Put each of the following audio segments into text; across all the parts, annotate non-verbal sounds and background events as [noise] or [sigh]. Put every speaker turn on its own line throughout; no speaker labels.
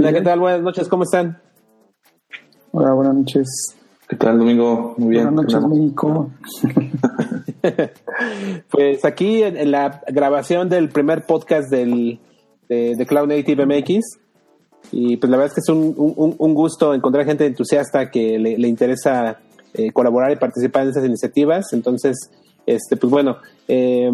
¿Qué ¿Qué tal? Buenas noches, ¿cómo están?
Hola, buenas noches.
¿Qué tal, Domingo? Muy bien.
Buenas noches, México. [laughs]
pues aquí en, la grabación del primer podcast del, de, Cloud Native MX. Y pues la verdad es que es un, gusto encontrar gente entusiasta que le, interesa eh, colaborar y participar en esas iniciativas. Entonces, este, pues bueno, eh,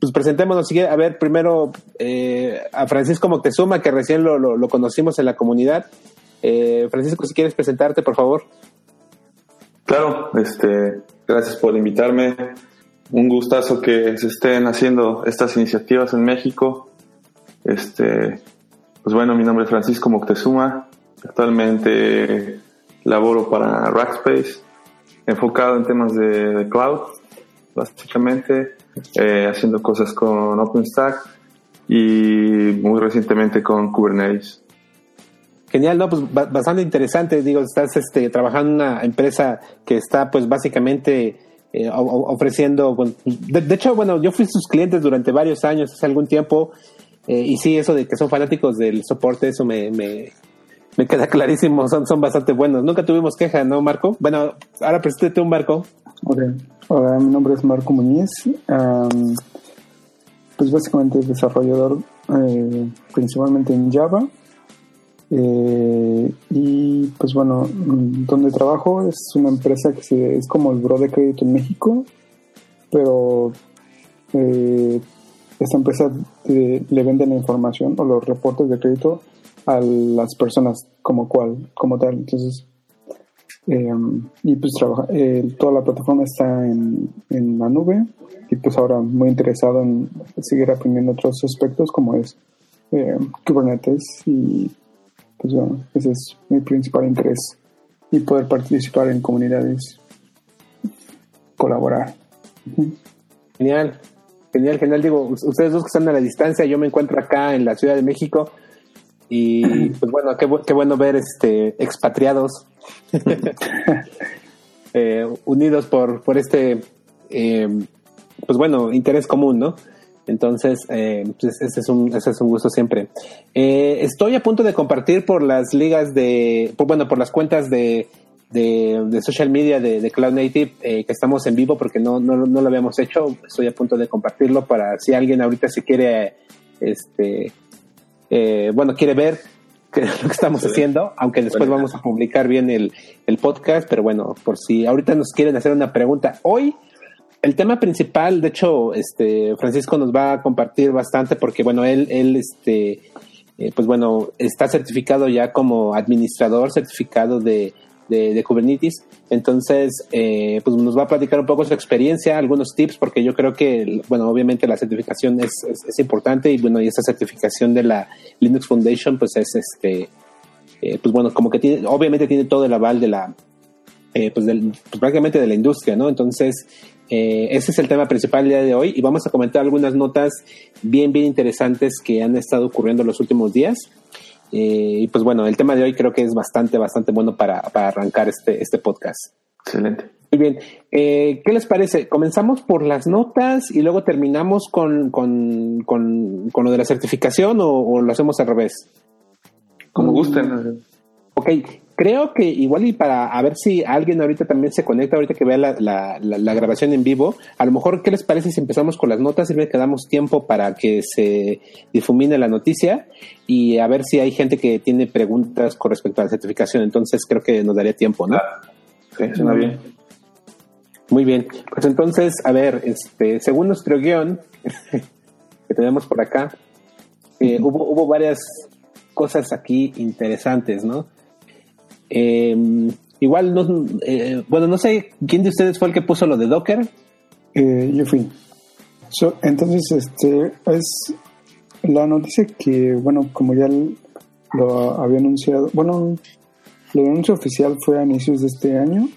pues presentémonos. A ver, primero eh, a Francisco Moctezuma, que recién lo, conocimos en la comunidad. Eh, Francisco, si quieres presentarte, por favor.
Claro, este, gracias por invitarme. Un gustazo que se estén haciendo estas iniciativas en México. Este, pues bueno, mi nombre es Francisco Moctezuma. Actualmente laboro para Rackspace, enfocado en temas de cloud, básicamente eh, haciendo cosas con OpenStack y muy recientemente con Kubernetes.
Genial, no, pues bastante interesante. Digo, estás este, trabajando en una empresa que está, pues, básicamente eh, ofreciendo. de, hecho, bueno, yo fui sus clientes durante varios años, hace algún tiempo, eh, y sí, eso de que son fanáticos del soporte, eso me, me, queda [laughs] clarísimo. Son, son bastante buenos. Nunca tuvimos queja, ¿no, Marco? Bueno, ahora preséntate un Marco.
Hola, mi nombre es Marco Muñiz. pues básicamente desarrollador eh, principalmente en Java. Eh, y pues bueno, donde trabajo es una empresa que es como el Bro de Crédito en México, pero eh, esta empresa le vende la información o los reportes de crédito a las personas como cual, como tal. Entonces, Em, y pues trabaja, eh, toda la plataforma está en, en, la nube y pues ahora muy interesado en seguir aprendiendo otros aspectos como es eh, Kubernetes y pues bueno, ese es mi principal interés y poder participar en comunidades, colaborar.
Genial, genial, genial. Digo, ustedes dos que están a la distancia, yo me encuentro acá en la Ciudad de México y pues bueno, qué, qué bueno ver este expatriados [laughs] eh, unidos por, por este, eh, pues bueno, interés común, ¿no? Entonces, eh, pues ese, es un, ese es un gusto siempre. estoy a punto de compartir por las ligas de, bueno, por las cuentas de, de, social media de, Cloud Native que estamos en vivo porque no, no, no, lo habíamos hecho. Estoy a punto de compartirlo para si alguien ahorita se quiere, este, bueno, quiere ver que es lo que estamos haciendo, aunque después vamos a publicar bien el, podcast, pero bueno, por si ahorita nos quieren hacer una pregunta. Hoy, el tema principal, de hecho, este Francisco nos va a compartir bastante porque, bueno, él, él este, eh, pues bueno, está certificado ya como administrador certificado de de, Kubernetes. Entonces, eh, pues nos va a platicar un poco su experiencia, algunos tips, porque yo creo que, bueno, obviamente la certificación es, es, importante y bueno, y esta certificación de la Linux Foundation, pues es este, eh, pues bueno, como que tiene, obviamente tiene todo el aval de la, eh, pues, del, pues prácticamente de la industria, ¿no? Entonces, ese es el tema principal del día de hoy y vamos a comentar algunas notas bien, bien interesantes que han estado ocurriendo los últimos días. Eh, y pues bueno, el tema de hoy creo que es bastante, bastante bueno para, arrancar este, este podcast.
Excelente.
Muy bien. Eh, ¿Qué les parece? ¿Comenzamos por las notas y luego terminamos con, con, con, lo de la certificación o, lo hacemos al revés?
Como gusten.
Ok, creo que igual y para a ver si alguien ahorita también se conecta, ahorita que vea la, la, grabación en vivo, a lo mejor, ¿qué les parece si empezamos con las notas y que damos tiempo para que se difumine la noticia y a ver si hay gente que tiene preguntas con respecto a la certificación? Entonces creo que nos daría tiempo, ¿no?
Sí, suena bien.
Muy bien, pues entonces, a ver, este, según nuestro guion [laughs] que tenemos por acá, eh, hubo, hubo varias cosas aquí interesantes, ¿no? Eh, igual, eh, bueno, no sé quién de ustedes fue el que puso lo de Docker.
Eh, yo fui. entonces, este es la noticia que, bueno, como ya lo había anunciado, bueno, el anuncio oficial fue a inicios de este año,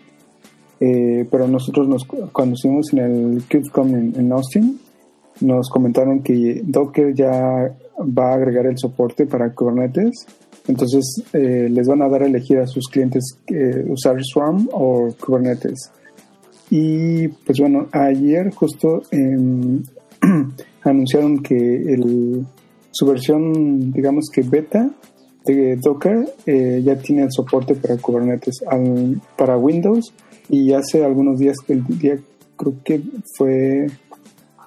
eh, pero nosotros nos, cuando estuvimos en el KubeCon en Austin, nos comentaron que Docker ya va a agregar el soporte para Kubernetes entonces eh, les van a dar a elegir a sus clientes eh, usar Swarm o Kubernetes. Y pues bueno, ayer justo em, [clears throat] anunciaron que el, su versión, digamos que beta, de Docker eh, ya tiene el soporte para Kubernetes para Windows y hace algunos días, el día creo que fue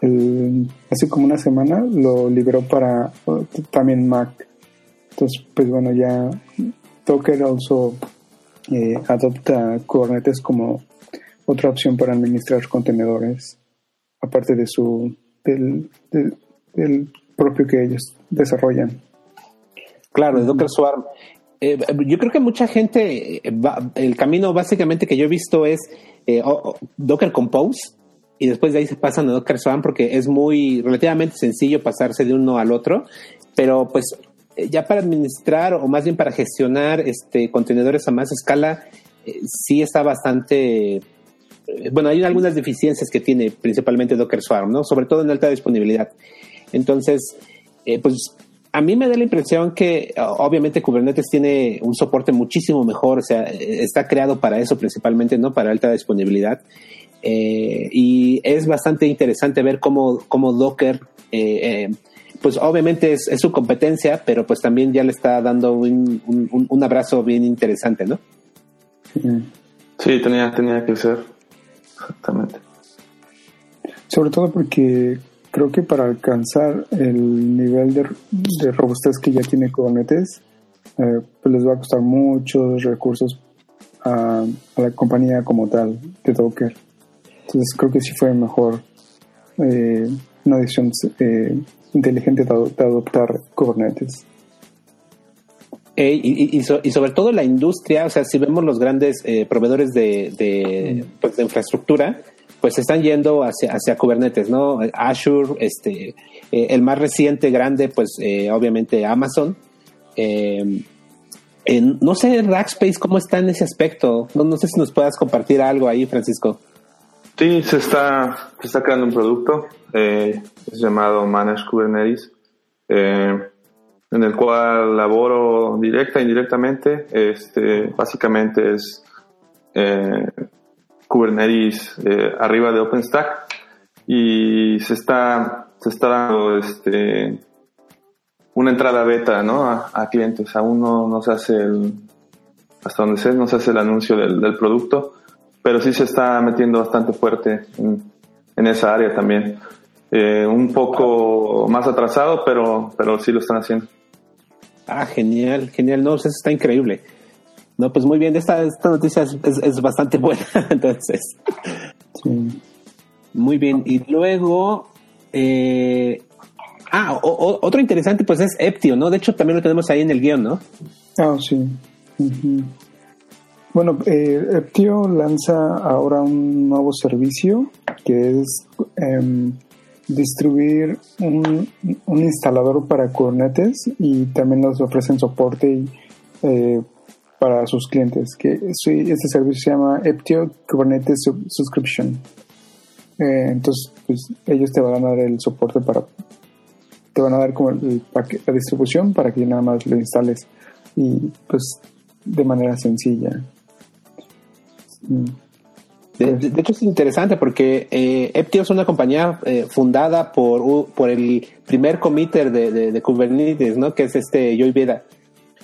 el, hace como una semana, lo liberó para también Mac. Entonces, pues bueno, ya Docker also eh, adopta Kubernetes como otra opción para administrar contenedores, aparte de su del, del propio que ellos desarrollan.
Claro, de Docker Swarm. Eh, yo creo que mucha gente, eh, el camino básicamente que yo he visto es eh, Docker Compose y después de ahí se pasan a Docker Swarm porque es muy relativamente sencillo pasarse de uno al otro, pero pues ya para administrar o más bien para gestionar este contenedores a más escala sí está bastante bueno, hay algunas deficiencias que tiene principalmente Docker Swarm, ¿no? Sobre todo en alta disponibilidad. Entonces, pues a mí me da la impresión que obviamente Kubernetes tiene un soporte muchísimo mejor, o sea, está creado para eso principalmente, ¿no? Para alta disponibilidad. Eh, y es bastante interesante ver cómo, cómo Docker, eh, eh, pues obviamente es, su competencia, pero pues también ya le está dando un, un, abrazo bien interesante, ¿no?
Sí, tenía, tenía que ser, exactamente.
Sobre todo porque creo que para alcanzar el nivel de, robustez que ya tiene Kubernetes, eh, pues les va a costar muchos recursos a, la compañía como tal de Docker. Entonces creo que sí fue mejor eh, una decisión eh, inteligente de, adoptar Kubernetes.
y, sobre todo la industria, o sea, si vemos los grandes proveedores de, pues, de infraestructura, pues están yendo hacia, hacia Kubernetes, ¿no? Azure, este, eh, el más reciente, grande, pues eh, obviamente Amazon. Eh, no sé, Rackspace, ¿cómo está en ese aspecto? No, no sé si nos puedas compartir algo ahí, Francisco.
Sí, se está, se está creando un producto, es llamado Managed Kubernetes, en el cual laboro directa e indirectamente. Este, básicamente es Kubernetes eh, arriba de OpenStack y se está, se está dando este, una entrada beta ¿no? a, clientes. Aún no, no, se hace el, hasta donde sé, no se hace el anuncio del, producto, pero sí se está metiendo bastante fuerte en, esa área también. Eh, un poco más atrasado, pero, pero sí lo están haciendo.
Ah, genial, genial. No, eso está increíble. No, pues muy bien, esta, esta noticia es, bastante [laughs] buena, entonces. Muy bien, y luego, eh, ah, otro interesante pues es Eptio, ¿no? De hecho también lo tenemos ahí en el guion, ¿no?
Ah, sí. Bueno, eh, Eptio lanza ahora un nuevo servicio que es em, distribuir un, instalador para Kubernetes y también nos ofrecen soporte eh, para sus clientes, que este servicio se llama Eptio Kubernetes Subscription. Eh, entonces, pues, ellos te van a dar el soporte para, te van a dar como la distribución para que nada más lo instales y pues de manera sencilla.
De, hecho es interesante porque eh, Eptio es una compañía eh, fundada por, por el primer committer de, de, Kubernetes, ¿no? Que es este Joy Veda.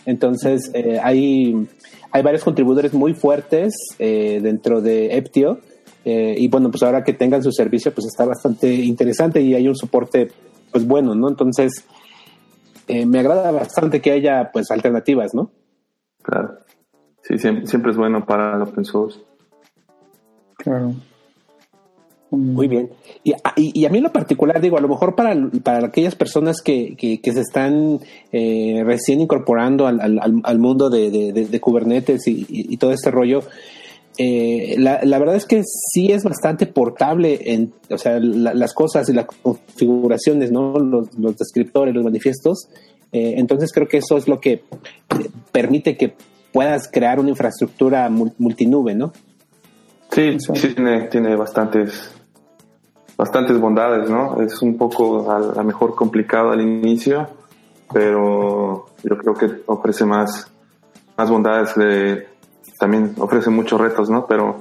Entonces, eh, hay, hay varios contribuidores muy fuertes eh, dentro de Eptio. Y bueno, pues ahora que tengan su servicio, pues está bastante interesante y hay un soporte, pues bueno, ¿no? Entonces, me agrada bastante que haya, pues, alternativas, ¿no?
Claro. Sí, siempre, siempre es bueno para los open source.
Claro.
Muy bien. Y, y, a mí lo particular, digo, a lo mejor para, para aquellas personas que, que, se están eh, recién incorporando al, al, mundo de, de, Kubernetes y, y, todo este rollo, eh, la, la, verdad es que sí es bastante portable en, o sea, las cosas y las configuraciones, ¿no? Los, los descriptores, los manifiestos. Eh, entonces creo que eso es lo que permite que puedas crear una infraestructura multinube, ¿no?
Sí, sí tiene, tiene bastantes bastantes bondades, ¿no? Es un poco a lo mejor complicado al inicio, pero yo creo que ofrece más, más bondades, de, también ofrece muchos retos, ¿no? Pero,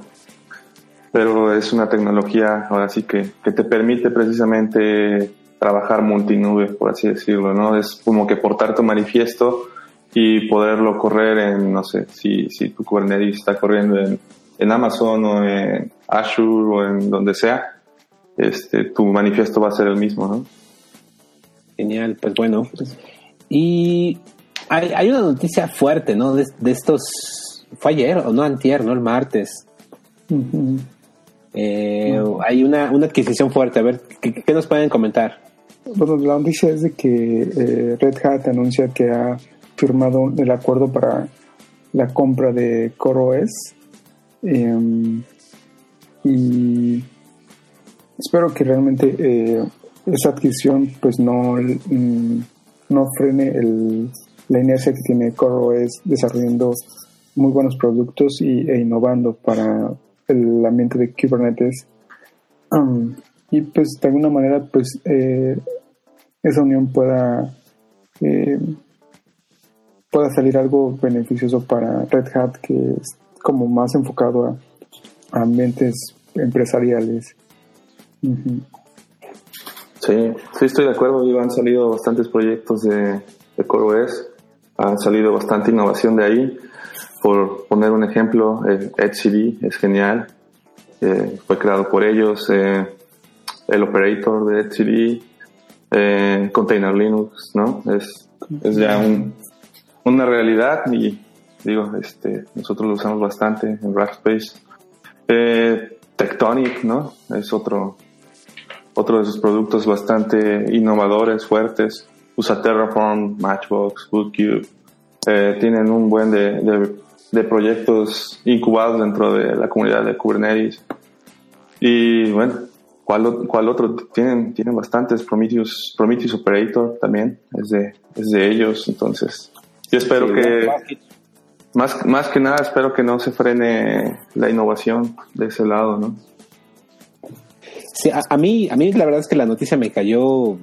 pero es una tecnología ahora sí que, que te permite precisamente trabajar multinube, por así decirlo, ¿no? Es como que portar tu manifiesto y poderlo correr en, no sé, si, si tu Kubernetes está corriendo en, en Amazon o en Azure o en donde sea, este, tu manifiesto va a ser el mismo, ¿no?
Genial, pues bueno. Y hay, hay una noticia fuerte, ¿no? De, de, estos, fue ayer o no antier, ¿no? El martes. eh, Hay una, una adquisición fuerte. A ver, ¿qué, ¿qué, nos pueden comentar?
Bueno, la noticia es de que eh, Red Hat anuncia que ha firmado el acuerdo para la compra de CoreOS. Eh, y espero que realmente eh, esa adquisición pues no, mm, no frene el, la inercia que tiene CoreOS desarrollando muy buenos productos y, e innovando para el ambiente de Kubernetes. Um, y pues de alguna manera pues eh, esa unión pueda eh, pueda salir algo beneficioso para Red Hat que como más enfocado a, a ambientes empresariales.
Sí, sí estoy de acuerdo, Digo, han salido bastantes proyectos de, de CoreOS, ha salido bastante innovación de ahí. Por poner un ejemplo, eh, etcd es genial, eh, fue creado por ellos, eh, el operator de etcd, eh, Container Linux, ¿no? Es, es ya un, una realidad y digo, este, nosotros lo usamos bastante en Rackspace. Eh, Tectonic, ¿no? Es otro, otro de sus productos bastante innovadores, fuertes. Usa Terraform, Matchbox, Bootcube. Eh, tienen un buen de, de, de, proyectos incubados dentro de la comunidad de Kubernetes. Y bueno, ¿cuál, cuál otro? Tienen, tienen bastantes. Prometheus, Prometheus Operator también es de, es de ellos. Entonces, yo espero sí, que, más, más que nada, espero que no se frene la innovación de ese lado, ¿no?
Sí, a, a, mí, a mí la verdad es que la noticia me cayó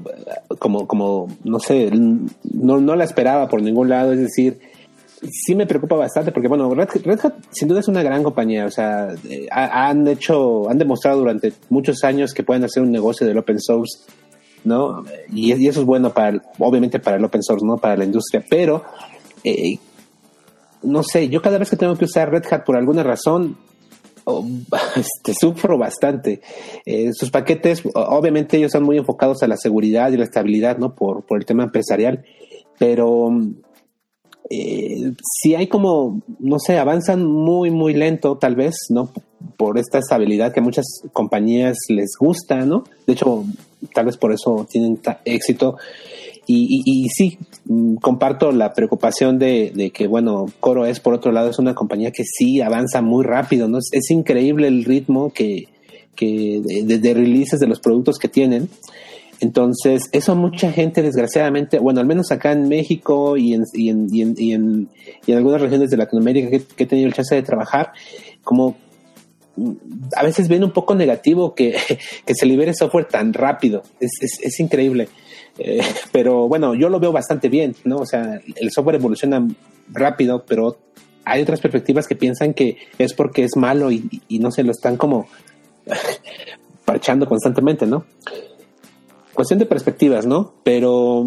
como, como no sé, no, no la esperaba por ningún lado, es decir, sí me preocupa bastante porque, bueno, Red, Red Hat sin duda es una gran compañía, o sea, eh, han hecho, han demostrado durante muchos años que pueden hacer un negocio del open source, ¿no? Y, y eso es bueno para, obviamente para el open source, ¿no? Para la industria, pero, eh, no sé, yo cada vez que tengo que usar Red Hat por alguna razón, Oh, [laughs] sufro bastante. Eh, sus paquetes, obviamente ellos son muy enfocados a la seguridad y la estabilidad, ¿no? Por, por el tema empresarial, pero eh, si hay como, no sé, avanzan muy, muy lento, tal vez, ¿no? Por esta estabilidad que a muchas compañías les gusta, ¿no? De hecho, tal vez por eso tienen éxito. Y, y, y, sí, mm, comparto la preocupación de, de, que, bueno, Coro es, por otro lado, es una compañía que sí avanza muy rápido, ¿no? Es, increíble el ritmo que, que de, de, releases de los productos que tienen. Entonces, eso mucha gente, desgraciadamente, bueno, al menos acá en México y en, y en, y en, y en, y en algunas regiones de Latinoamérica que, he tenido el chance de trabajar, como a veces ven un poco negativo que, [laughs] que se libere software tan rápido. Es, es, es increíble. Eh, [laughs] pero bueno, yo lo veo bastante bien, ¿no? O sea, el software evoluciona rápido, pero hay otras perspectivas que piensan que es porque es malo y, y no se lo están como [laughs] parchando constantemente, ¿no? Cuestión de perspectivas, ¿no? Pero,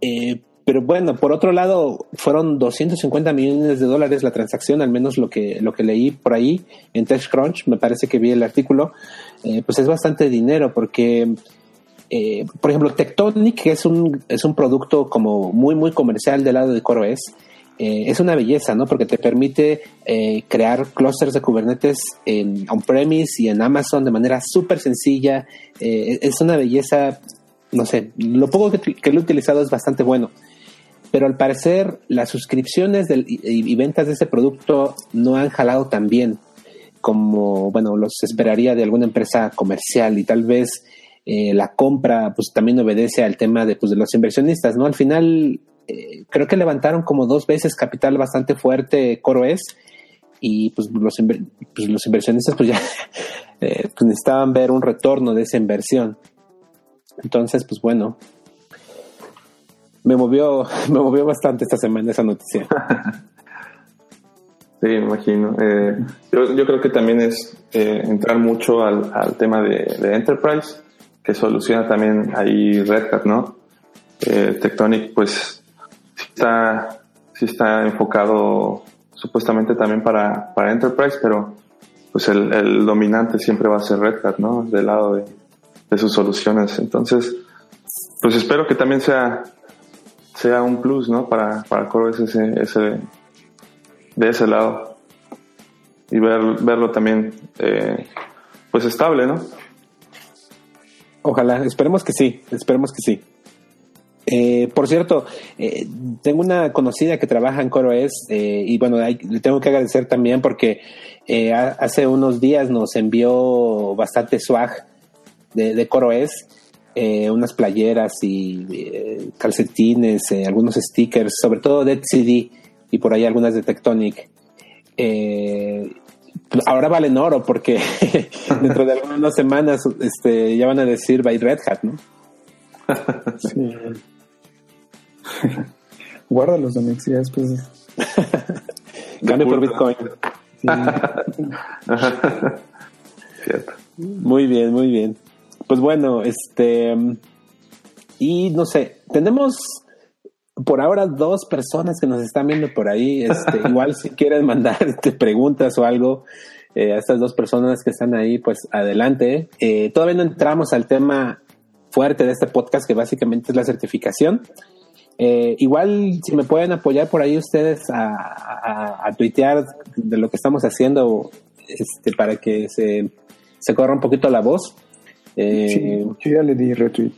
eh, pero bueno, por otro lado, fueron 250 millones de dólares la transacción, al menos lo que, lo que leí por ahí en TechCrunch, me parece que vi el artículo, eh, pues es bastante dinero porque eh, por ejemplo, Tectonic, que es un, es un producto como muy, muy comercial del lado de CoreOS, eh, es una belleza, ¿no? Porque te permite eh, crear clusters de Kubernetes en on-premise y en Amazon de manera súper sencilla. Eh, es una belleza, no sé, lo poco que, que, lo he utilizado es bastante bueno. Pero al parecer las suscripciones del, y, ventas de ese producto no han jalado tan bien como, bueno, los esperaría de alguna empresa comercial y tal vez eh, la compra pues también obedece al tema de, pues, de los inversionistas, ¿no? Al final eh, creo que levantaron como dos veces capital bastante fuerte CoreOS y pues los, pues, los inversionistas pues ya [laughs] eh, pues, necesitaban ver un retorno de esa inversión. Entonces, pues bueno, me movió, [laughs] me movió bastante esta semana esa noticia. [laughs]
Sí, imagino. Yo, yo, creo que también es entrar mucho al, al tema de, de, Enterprise que soluciona también ahí Red Hat, ¿no? Eh, Tectonic, pues está, sí está enfocado supuestamente también para, para Enterprise, pero pues el, dominante siempre va a ser Red Hat, ¿no? Del lado de, de sus soluciones. Entonces, pues espero que también sea, sea un plus, ¿no? Para, para CoreOS ese, de ese lado. Y ver, verlo también, eh, pues estable, ¿no?
Ojalá, esperemos que sí, esperemos que sí. Eh, por cierto, eh, tengo una conocida que trabaja en CoreOS eh, y bueno, le tengo que agradecer también porque eh, hace unos días nos envió bastante swag de, de CoreOS, eh, unas playeras y eh, calcetines, algunos stickers, sobre todo de CD y por ahí algunas de Tectonic. Ahora valen oro porque [laughs] dentro de algunas semanas este, ya van a decir by Red Hat, ¿no?
sí. Guárdalos, Domix, y después. [laughs]
Gane por Bitcoin. [laughs]
Cierto.
Muy bien, muy bien. Pues bueno, este. Y no sé, tenemos por ahora dos personas que nos están viendo por ahí. Este, [laughs] igual si quieren mandar este, preguntas o algo eh, a estas dos personas que están ahí, pues adelante. Eh, todavía no entramos al tema fuerte de este podcast, que básicamente es la certificación. Eh, igual, si me pueden apoyar por ahí ustedes a, a, a, tuitear de lo que estamos haciendo este, para que se, se corra un poquito la voz.
Sí, yo ya le di retweet.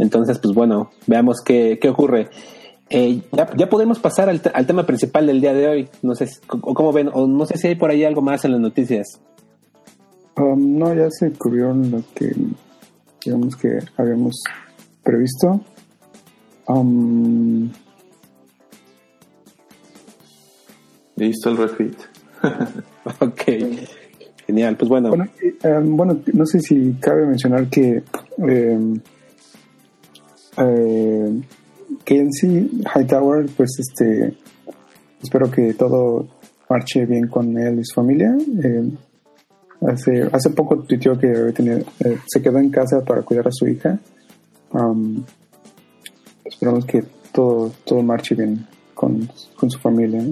Entonces, pues bueno, veamos qué, qué ocurre. Eh, ya, ya, podemos pasar al, al, tema principal del día de hoy. No sé o cómo ven, o no sé si hay por ahí algo más en las noticias.
Um, no, ya se cubrieron lo que digamos que habíamos previsto. Um,
Listo el retweet. [laughs]
ok, genial. Pues bueno.
Bueno, um, bueno, no sé si cabe mencionar que eh, eh, sí Hightower, pues este, espero que todo marche bien con él y su familia. Eh, hace, hace poco tuiteó que tenía, eh, se quedó en casa para cuidar a su hija. Um, esperamos que todo, todo marche bien con, con su familia.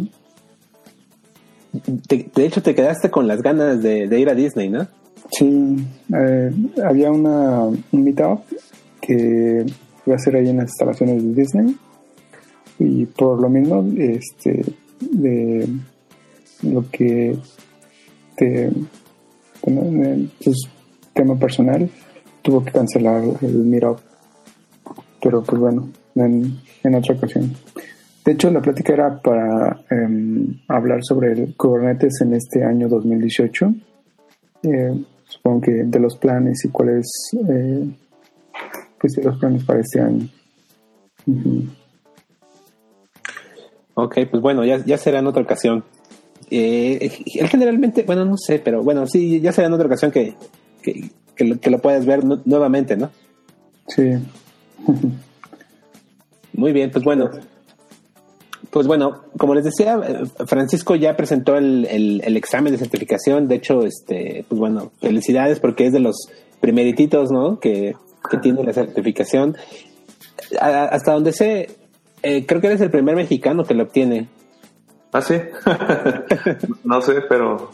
De, de, hecho, te quedaste con las ganas de, de ir a Disney, ¿no?
Sí, eh, había una, un meetup que iba a ser ahí en las instalaciones de Disney y por lo mismo, este, de lo que te, bueno, pues, tema personal, tuvo que cancelar el meetup. Pero pues bueno, en, otra ocasión. De hecho, la plática era para eh, hablar sobre el Kubernetes en este año 2018. Eh, supongo que de los planes y cuáles, eh, pues de los planes para este año. Uh -huh.
Ok, pues bueno, ya, ya será en otra ocasión. Eh, él generalmente, bueno, no sé, pero bueno, sí, ya será en otra ocasión que, que, que, lo, que lo puedas ver nu nuevamente, ¿no?
Sí.
Muy bien, pues bueno. Pues bueno, como les decía, Francisco ya presentó el, el, el, examen de certificación. De hecho, este, pues bueno, felicidades porque es de los primerititos, ¿no? Que, que tiene la certificación. A, hasta donde sé, eh, creo que eres el primer mexicano que lo obtiene.
Ah, sí. [laughs] no sé, pero.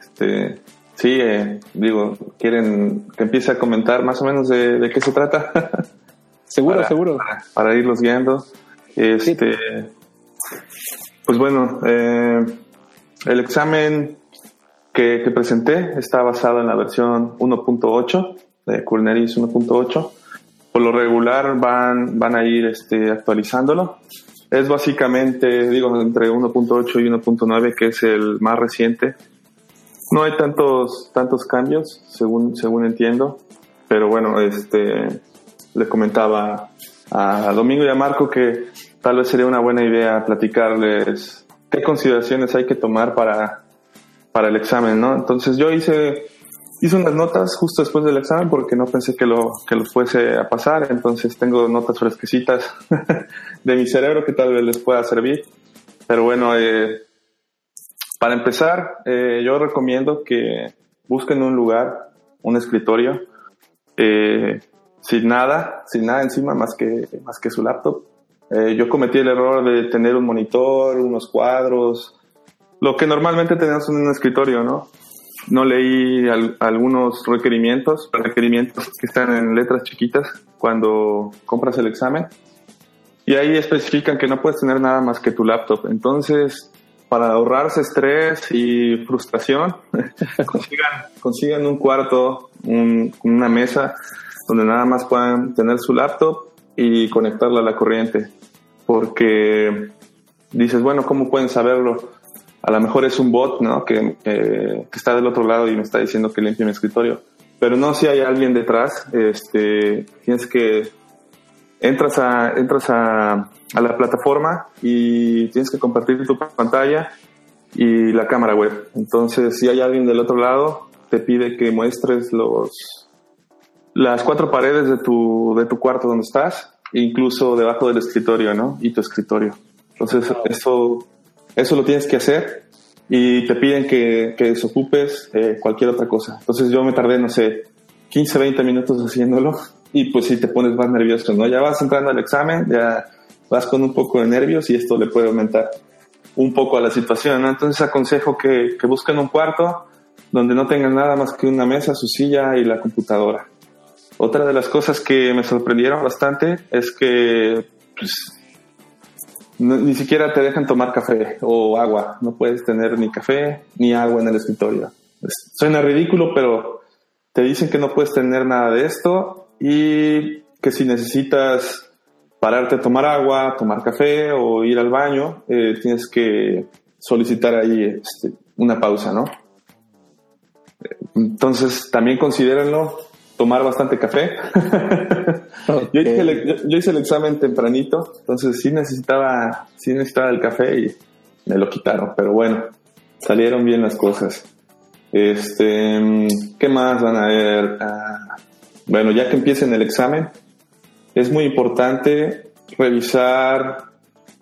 Este, sí, eh, digo, quieren que empiece a comentar más o menos de, de qué se trata. [laughs]
seguro,
para,
seguro.
Para, para, irlos guiando. Este, sí. Pues bueno, eh, el examen que, presenté está basado en la versión 1.8 de Kubernetes 1.8. Por lo regular van, van a ir este, actualizándolo. Es básicamente, digo, entre 1.8 y 1.9, que es el más reciente. No hay tantos, tantos cambios, según, según entiendo. Pero bueno, este, le comentaba a Domingo y a Marco que tal vez sería una buena idea platicarles qué consideraciones hay que tomar para, para el examen, ¿no? Entonces yo hice, hice unas notas justo después del examen porque no pensé que lo, que lo fuese a pasar, entonces tengo notas fresquecitas [laughs] de mi cerebro que tal vez les pueda servir. Pero bueno, eh, para empezar, eh, yo recomiendo que busquen un lugar, un escritorio, eh, sin nada, sin nada encima más que, más que su laptop. Eh, yo cometí el error de tener un monitor, unos cuadros, lo que normalmente tenemos en un escritorio, ¿no? No leí algunos requerimientos, requerimientos que están en letras chiquitas cuando compras el examen. Y ahí especifican que no puedes tener nada más que tu laptop. Entonces, para ahorrarse estrés y frustración, [laughs] consigan, consigan, un cuarto, una mesa donde nada más puedan tener su laptop y conectarla a la corriente. Porque dices, bueno, ¿cómo pueden saberlo? A lo mejor es un bot, ¿no? Que, que está del otro lado y me está diciendo que limpie mi escritorio. Pero no si hay alguien detrás, este, tienes que, entras a, entras a, a la plataforma y tienes que compartir tu pantalla y la cámara web. Entonces, si hay alguien del otro lado, te pide que muestres los, las cuatro paredes de tu, de tu cuarto donde estás, incluso debajo del escritorio, ¿no? Y tu escritorio. Entonces, eso, eso lo tienes que hacer y te piden que, que desocupes eh, cualquier otra cosa. Entonces, yo me tardé, no sé, 15, 20 minutos haciéndolo y pues si te pones más nervioso, ¿no? Ya vas entrando al examen, ya vas con un poco de nervios y esto le puede aumentar un poco a la situación, ¿no? Entonces aconsejo que, que busquen un cuarto donde no tengan nada más que una mesa, su silla y la computadora. Otra de las cosas que me sorprendieron bastante es que pues, ni siquiera te dejan tomar café o agua. No puedes tener ni café ni agua en el escritorio. suena ridículo, pero te dicen que no puedes tener nada de esto y que si necesitas pararte a tomar agua, tomar café o ir al baño, eh, tienes que solicitar ahí este, una pausa, ¿no? Entonces, también considérenlo tomar bastante café. [laughs] yo, hice el, examen tempranito, entonces sí necesitaba, sí necesitaba el café y me lo quitaron, pero bueno, salieron bien las cosas. Este, ¿qué más van a ver? Ah, bueno, ya que empiecen el examen, es muy importante revisar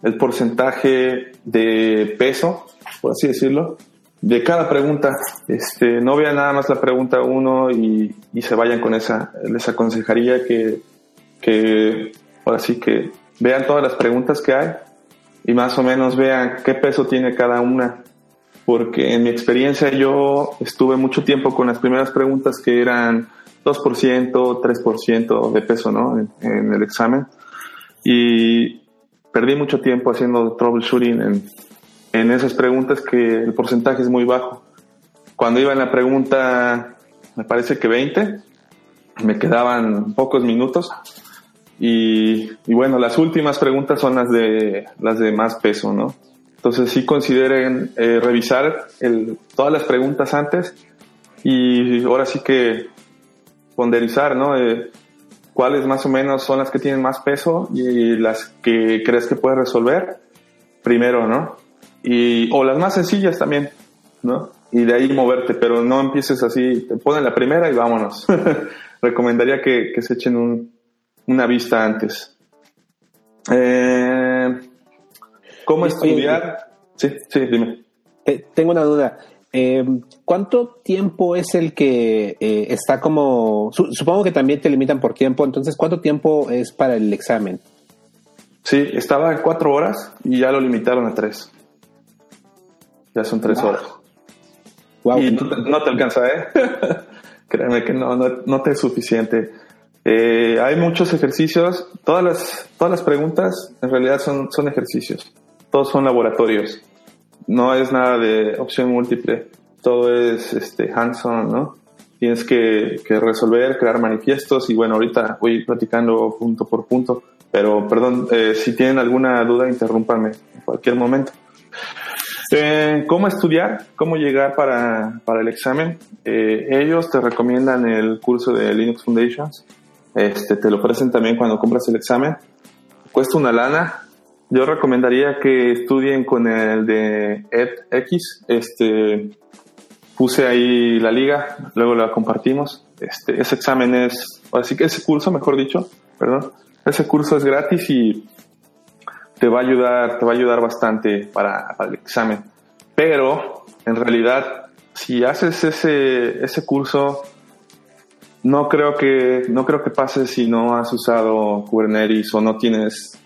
el porcentaje de peso, por así decirlo, de cada pregunta. Este, no vean nada más la pregunta uno y, se vayan con esa. Les aconsejaría que, que, ahora sí que vean todas las preguntas que hay y más o menos vean qué peso tiene cada una. Porque en mi experiencia yo estuve mucho tiempo con las primeras preguntas que eran 2%, 3% de peso, ¿no? En, en el examen. Y perdí mucho tiempo haciendo troubleshooting en, en esas preguntas que el porcentaje es muy bajo. Cuando iba en la pregunta, me parece que 20, me quedaban pocos minutos. Y, bueno, las últimas preguntas son las de, las de más peso, ¿no? Entonces sí consideren eh, revisar todas las preguntas antes y ahora sí que ponderizar, ¿no? Eh, cuáles más o menos son las que tienen más peso y las que crees que puedes resolver primero, ¿no? Y, o las más sencillas también, ¿no? Y de ahí moverte, pero no empieces así, te ponen la primera y vámonos. [laughs] Recomendaría que, que, se echen un, una vista antes. Eh, ¿Cómo estudiar? sí, sí, dime.
tengo una duda. Eh, ¿Cuánto tiempo es el que eh, está como... supongo que también te limitan por tiempo, entonces ¿cuánto tiempo es para el examen?
Sí, estaba en cuatro horas y ya lo limitaron a tres. Ya son tres horas. Y no, te alcanza, ¿eh? [laughs] Créeme que no, no, te es suficiente. Eh, hay muchos ejercicios. Todas las, todas las preguntas en realidad son, son ejercicios. Todos son laboratorios. No es nada de opción múltiple. Todo es este, hands-on, ¿no? Tienes que, que, resolver, crear manifiestos y bueno, ahorita voy platicando punto por punto. Pero perdón, eh, si tienen alguna duda, interrúmpanme en cualquier momento. Eh, ¿Cómo estudiar? ¿Cómo llegar para, para el examen? Eh, ellos te recomiendan el curso de Linux Foundations. Este, te lo ofrecen también cuando compras el examen. Cuesta una lana. Yo recomendaría que estudien con el de edX. Este, puse ahí la liga, luego la compartimos. Este, ese examen es, así que ese curso, mejor dicho, perdón, ese curso es gratis y te va a ayudar, te va a ayudar bastante para, el examen. Pero, en realidad, si haces ese, ese curso, no creo que no creo que pase si no has usado Kubernetes o no tienes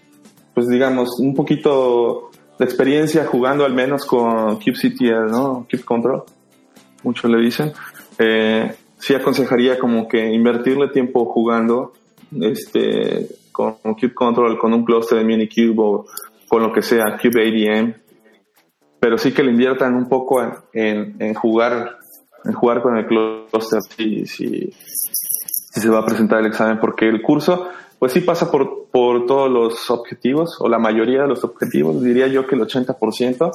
pues digamos un poquito de experiencia jugando al menos con kubectl no kubectl muchos le dicen eh, sí aconsejaría como que invertirle tiempo jugando este con kubectl con un cluster de minikube o con lo que sea kubeadm pero sí que le inviertan un poco en, en jugar en jugar con el cluster si, si, si se va a presentar el examen, porque el curso, pues sí pasa por, por todos los objetivos, o la mayoría de los objetivos, diría yo que el 80%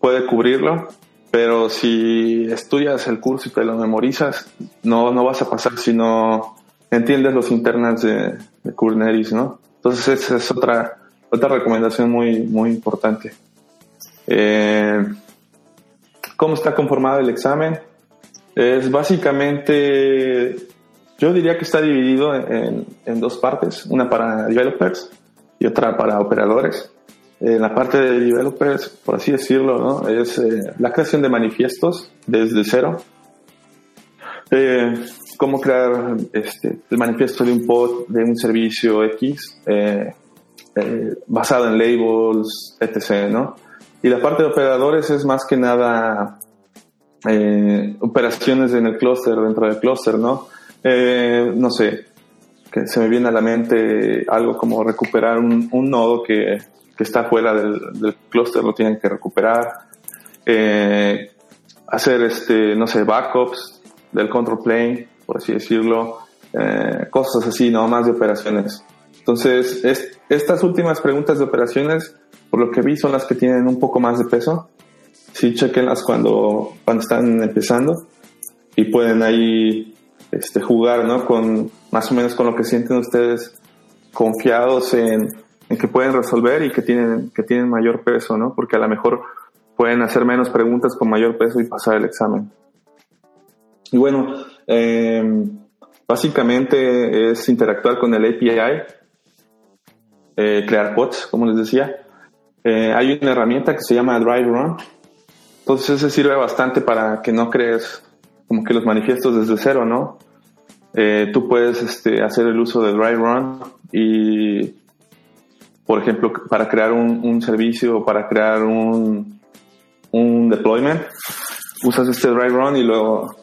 puede cubrirlo, pero si estudias el curso y te lo memorizas, no, no vas a pasar si no entiendes los internas de, de Kubernetes, ¿no? Entonces esa es otra, otra recomendación muy, muy importante. Eh, ¿Cómo está conformado el examen? Es básicamente, yo diría que está dividido en, dos partes, una para developers y otra para operadores. En la parte de developers, por así decirlo, ¿no? es eh, la creación de manifiestos desde cero. Eh, cómo crear este, el manifiesto de un pod de un servicio X eh, basado en labels, etc. ¿no? Y la parte de operadores es más que nada eh, operaciones en el clúster, dentro del clúster, ¿no? Eh, no sé, que se me viene a la mente algo como recuperar un, nodo que, está fuera del, del clúster, lo tienen que recuperar. Eh, hacer, este, no sé, backups del control plane, por así decirlo. cosas así, ¿no? Más de operaciones. Entonces, estas últimas preguntas de operaciones por lo que vi son las que tienen un poco más de peso. Sí, chequenlas cuando, cuando están empezando y pueden ahí este, jugar, ¿no? Con más o menos con lo que sienten ustedes confiados en, en, que pueden resolver y que tienen, que tienen mayor peso, ¿no? Porque a lo mejor pueden hacer menos preguntas con mayor peso y pasar el examen. Y bueno, eh, básicamente es interactuar con el API, eh, crear pods, como les decía, eh, hay una herramienta que se llama Drive Run. Entonces ese sirve bastante para que no crees como que los manifiestos desde cero, ¿no? Eh, tú puedes este, hacer el uso de Drive Run y, por ejemplo, para crear un, servicio o para crear un, un deployment, usas este Drive Run y luego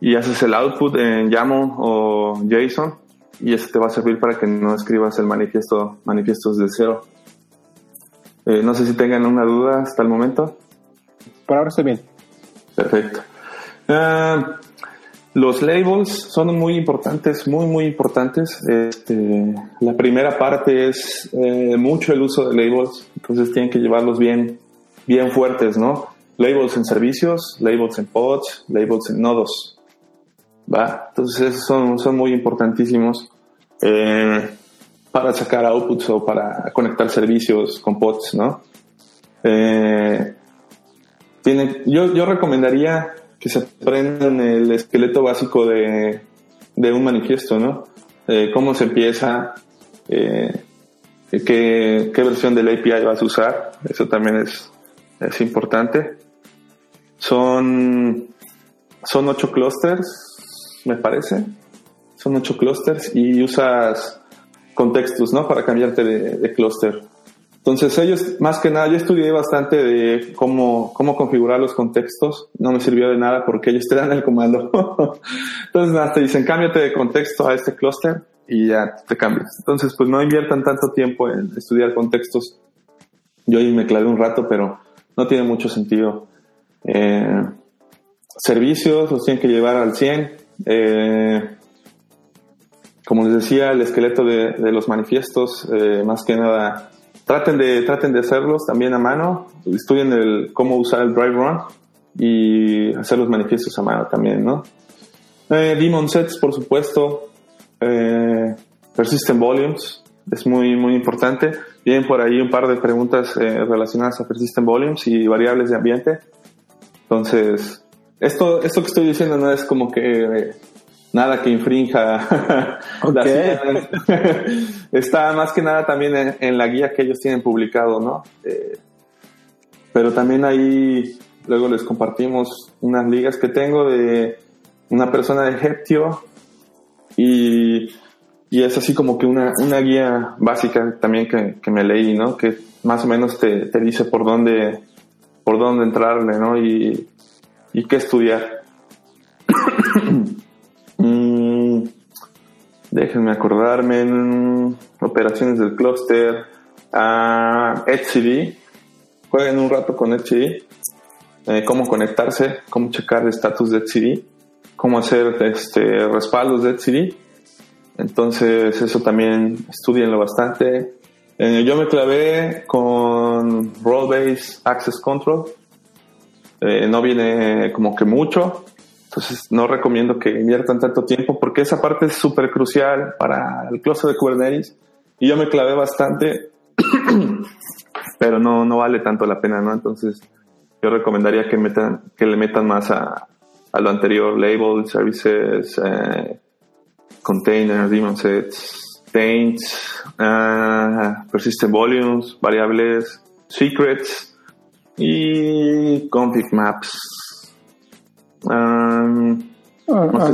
y haces el output en YAML o JSON y eso te va a servir para que no escribas el manifiesto manifiestos de cero. Eh, no sé si tengan una duda hasta el momento.
Por ahora estoy bien.
Perfecto. Ah, los labels son muy importantes, muy, muy importantes. Este, la primera parte es eh, mucho el uso de labels, entonces tienen que llevarlos bien, bien fuertes, ¿no? Labels en servicios, labels en pods, labels en nodos. ¿Va? Entonces son, son muy importantísimos. Eh, para sacar outputs o para conectar servicios con pods, ¿no? Eh, tiene, yo, yo recomendaría que se aprendan el esqueleto básico de, de un manifiesto, ¿no? Eh, cómo se empieza, eh, qué, qué, versión del API vas a usar, eso también es, es importante. Son, son ocho clusters, me parece. Son ocho clusters y usas contextos, ¿no? Para cambiarte de, de clúster. Entonces ellos, más que nada, yo estudié bastante de cómo, cómo configurar los contextos. No me sirvió de nada porque ellos te dan el comando. [laughs] Entonces nada, te dicen cámbiate de contexto a este clúster y ya te cambias. Entonces pues no inviertan tanto tiempo en estudiar contextos. Yo ahí me clavé un rato, pero no tiene mucho sentido. Eh, servicios los tienen que llevar al 100. Eh, como les decía, el esqueleto de, los manifiestos, eh, más que nada, traten de, traten de hacerlos también a mano, estudien el, cómo usar el drive run y hacer los manifiestos a mano también, ¿no? Eh, Demon sets, por supuesto, eh, persistent volumes, es muy, muy importante. Vienen por ahí un par de preguntas relacionadas a persistent volumes y variables de ambiente. Entonces, esto, esto que estoy diciendo no es como que nada que infrinja [laughs] [laughs] Está más que nada también en, la guía que ellos tienen publicado, ¿no? Eh, pero también ahí luego les compartimos unas ligas que tengo de una persona de Heptio y, y es así como que una, una guía básica también que, que, me leí, ¿no? Que más o menos te, te dice por dónde, por dónde entrarle, ¿no? Y, y qué estudiar. [coughs] mm, déjenme acordarme operaciones del clúster, a etcd, jueguen un rato con etcd, eh, cómo conectarse, cómo checar el estatus de etcd, cómo hacer este respaldos de etcd. Entonces eso también estudienlo bastante. Eh, yo me clavé con Role Based Access Control. Eh, no viene como que mucho, entonces no recomiendo que inviertan tanto tiempo porque esa parte es súper crucial para el clúster de Kubernetes. Y yo me clavé bastante, [clears throat] pero no, no vale tanto la pena, ¿no? Entonces yo recomendaría que, metan, que le metan más a, a lo anterior, label, services, eh, containers, daemon sets, taints, uh, persistent volumes, variables, secrets y config maps. Um,
ah, no ah,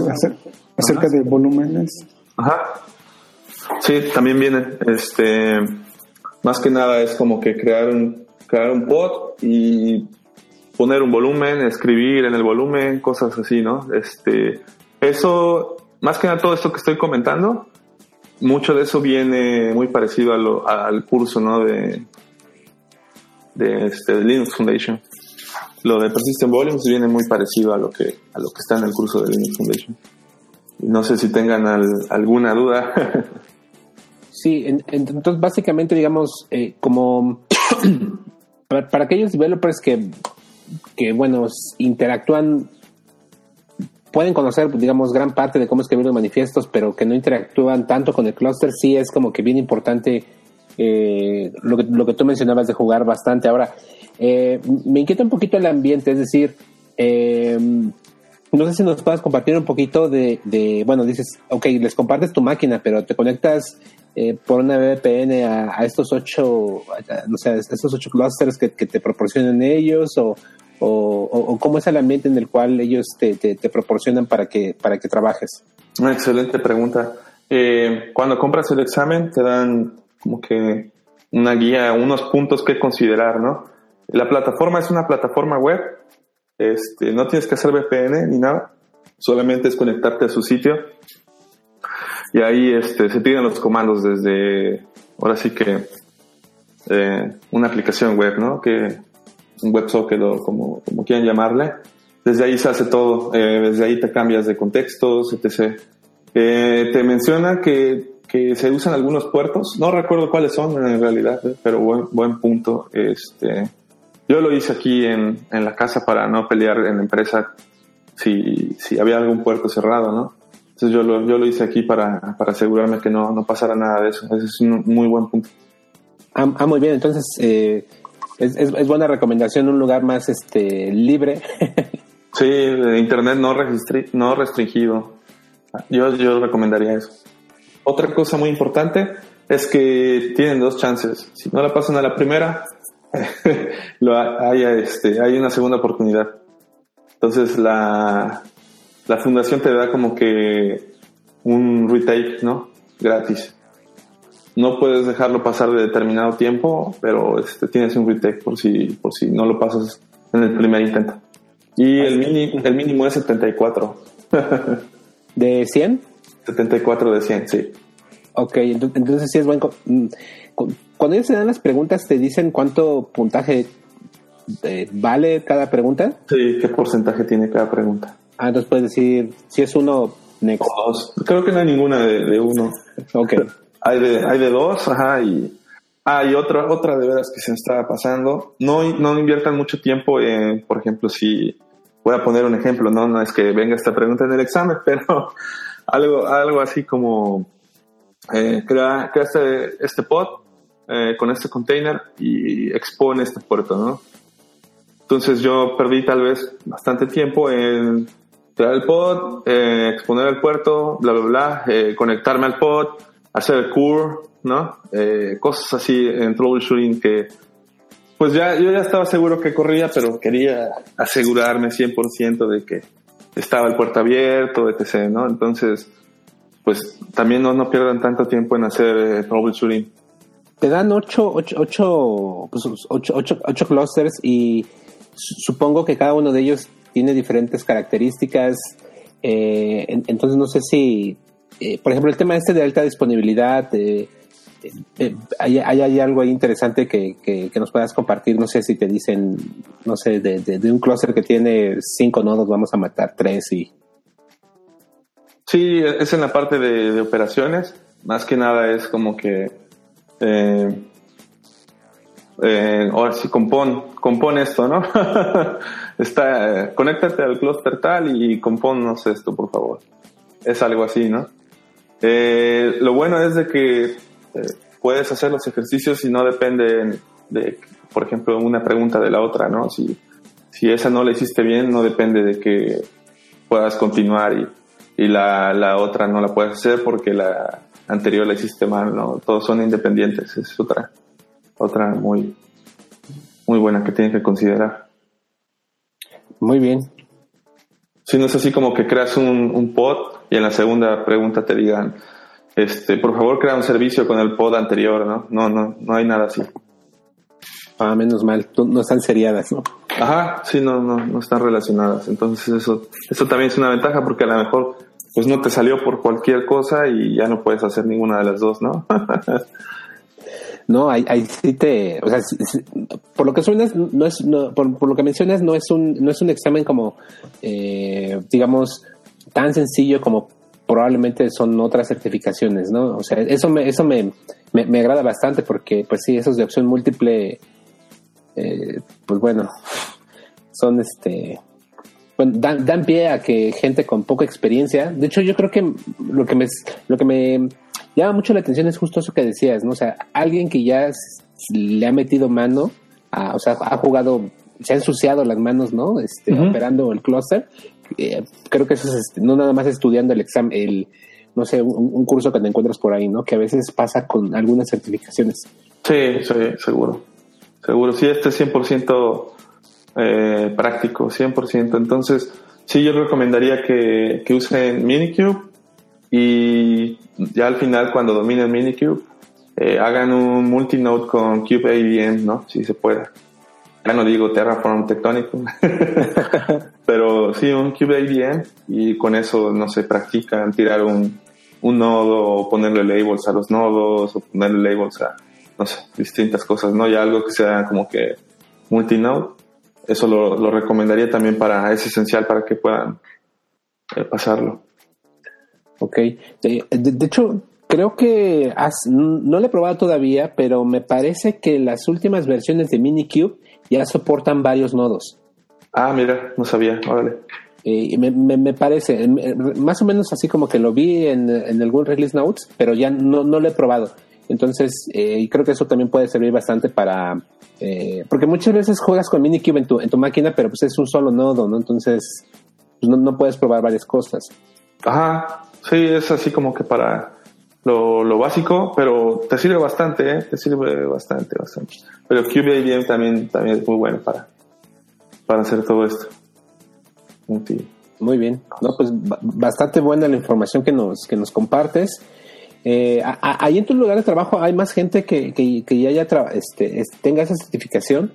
acerca de volúmenes.
Ajá. Sí, también viene. Este, más que nada es como que crear un, crear un pod y poner un volumen, escribir en el volumen, cosas así, ¿no? Este, eso, más que nada todo esto que estoy comentando, mucho de eso viene muy parecido a lo, al curso, ¿no? De, de, este, Linux Foundation. Lo de Persistent Volumes viene muy parecido a lo que, a lo que está en el curso de Linux Foundation. No sé si tengan alguna duda. [laughs]
sí, entonces básicamente digamos, eh, como [clears throat] para, para, aquellos developers que que, bueno, interactúan, pueden conocer, digamos, gran parte de cómo escribir los manifiestos, pero que no interactúan tanto con el clúster, sí es como que bien importante eh, lo, que, lo que tú mencionabas de jugar bastante. Ahora, eh, me inquieta un poquito el ambiente, es decir, eh, no sé si nos puedas compartir un poquito de, de, bueno, dices, ok, les compartes tu máquina, pero te conectas eh, por una VPN a, estos ocho, no sé, estos ocho clusters que, te proporcionan ellos o, o, cómo es el ambiente en el cual ellos te, te, proporcionan para que, para que trabajes?
Una excelente pregunta. Cuando compras el examen te dan como que una guía, unos puntos que considerar, ¿no? La plataforma es una plataforma web, este, no tienes que hacer VPN ni nada, solamente es conectarte a su sitio y ahí este, se piden los comandos desde, ahora sí que, eh, una aplicación web, ¿no? Que un WebSocket o como, como quieran llamarle. Desde ahí se hace todo, eh, desde ahí te cambias de contextos, etc. Eh, te menciona que, que, se usan algunos puertos, no recuerdo cuáles son en realidad, pero buen, buen punto. Este, yo lo hice aquí en, en la casa para no pelear en la empresa si, si había algún puerto cerrado, ¿no? Entonces yo lo, yo lo hice aquí para, para asegurarme que no, no pasara nada de eso. Ese es un muy buen punto.
Ah, ah muy bien. Entonces eh, es, es, buena recomendación un lugar más este libre.
sí, internet no, no restringido. Yo, yo recomendaría eso. Otra cosa muy importante es que tienen dos chances. Si no la pasan a la primera, [laughs] lo hay, este, hay una segunda oportunidad. Entonces la, la fundación te da como que un retake, ¿no? Gratis. No puedes dejarlo pasar de determinado tiempo, pero este, tienes un retake por si, por si no lo pasas en el primer intento. Y el, mínimo, el mínimo es 74. [laughs]
¿De 100?
74 de 100, sí.
Ok, entonces sí es buen... Mm, cuando ellos te dan las preguntas, ¿te dicen cuánto puntaje eh, vale cada pregunta?
Sí, qué porcentaje tiene cada pregunta.
Ah, entonces puedes decir, si es uno, next.
dos. Creo que no hay ninguna de, uno.
Ok. [laughs]
hay, de, hay de dos, ajá, y... Ah, y otra, otra de veras que se me estaba pasando. No, no inviertan mucho tiempo en, por ejemplo, si voy a poner un ejemplo, no, no es que venga esta pregunta en el examen, [laughs] pero algo, algo así como eh, crea, crea este, este pod eh, con este container y expone este puerto, ¿no? Entonces yo perdí tal vez bastante tiempo en crear el pod, eh, exponer el puerto, bla, bla, bla, eh, conectarme al pod, hacer el core, ¿no? Eh, cosas así en troubleshooting que, pues ya, yo ya estaba seguro que corría, pero quería asegurarme 100% de que, estaba el puerto abierto, etc., ¿no? Entonces, pues también no, no pierdan tanto tiempo en hacer eh, troubleshooting.
Te dan ocho, ocho, ocho, pues, ocho, ocho, ocho clusters y supongo que cada uno de ellos tiene diferentes características. Eh, entonces no sé si, eh, por ejemplo, el tema este de alta disponibilidad, eh, ¿hay, hay, algo ahí interesante que, que, nos puedas compartir. No sé si te dicen, no sé, de, de, un cluster que tiene cinco nodos, vamos a matar tres y...
Sí, es en la parte de, de operaciones. Más que nada es como que eh, eh, ahora sí, compón, compón esto, ¿no? [laughs] Está, conéctate al clúster tal y compónnos esto, por favor. Es algo así, ¿no? Eh, lo bueno es de que eh, puedes hacer los ejercicios y no depende de, por ejemplo, una pregunta de la otra, ¿no? Si, si esa no la hiciste bien, no depende de que puedas continuar y, y la, la otra no la puedes hacer porque la anterior la hiciste mal, ¿no? Todos son independientes, es otra otra muy, muy buena que tienen que considerar.
Muy bien.
Si no es así como que creas un, un pod y en la segunda pregunta te digan, este, por favor crea un servicio con el pod anterior, ¿no? No, no, no hay nada así.
Ah, menos mal, no están seriadas, ¿no?
Ajá, sí, no, no, no están relacionadas. Entonces eso, eso también es una ventaja porque a lo mejor pues no te salió por cualquier cosa y ya no puedes hacer ninguna de las dos, ¿no? [laughs]
No, ahí, sí te, o sea, por lo que suenas, no es, no, por, lo que mencionas, no es un, no es un examen como, eh, digamos, tan sencillo como probablemente son otras certificaciones, ¿no? O sea, eso me, eso me, me, agrada bastante porque, pues sí, esos de opción múltiple, eh, pues bueno, son este, bueno, dan, dan pie a que gente con poca experiencia, de hecho yo creo que lo que me, lo que me llama mucho la atención es justo eso que decías, ¿no? O sea, alguien que ya le ha metido mano, o sea, ha jugado, se ha ensuciado las manos, ¿no? Este, operando el clúster. Eh, creo que eso es este, no nada más estudiando el examen, el, no sé, un, curso que te encuentras por ahí, ¿no? Que a veces pasa con algunas certificaciones.
Sí, sí, seguro. Seguro. Sí, este es 100% eh, práctico, 100%. Entonces, sí, yo recomendaría que, que usen Minikube y ya al final cuando dominen Minikube eh, hagan un multinode con Cube AVM, ¿no? Si se puede. No digo Terraform Tectonic, [laughs] pero sí un Cube AVM y con eso, no sé, practican tirar un, un nodo o ponerle labels a los nodos o ponerle labels a, no sé, distintas cosas, ¿no? Ya algo que sea como que multinode. Eso lo, lo recomendaría también para, es esencial para que puedan eh, pasarlo.
Ok. De, hecho, creo que no lo he probado todavía, pero me parece que las últimas versiones de Minikube ya soportan varios nodos.
Ah, mira, no sabía, órale.
Eh, me, me, parece, más o menos así como que lo vi en, en algún release notes, pero ya no, no lo he probado. Entonces, eh, creo que eso también puede servir bastante para... Eh, porque muchas veces juegas con Minikube en tu, en tu máquina, pero pues es un solo nodo, ¿no? Entonces, pues no, no puedes probar varias cosas.
Ajá, Sí, es así como que para lo, básico, pero te sirve bastante, ¿eh? Te sirve bastante, bastante. Pero QBAVM también, también es muy bueno para, para hacer todo esto.
Muy bien. No, pues bastante buena la información que nos, que nos compartes. Eh, ahí en tu lugar de trabajo hay más gente que, que, ya haya este, tenga esa certificación.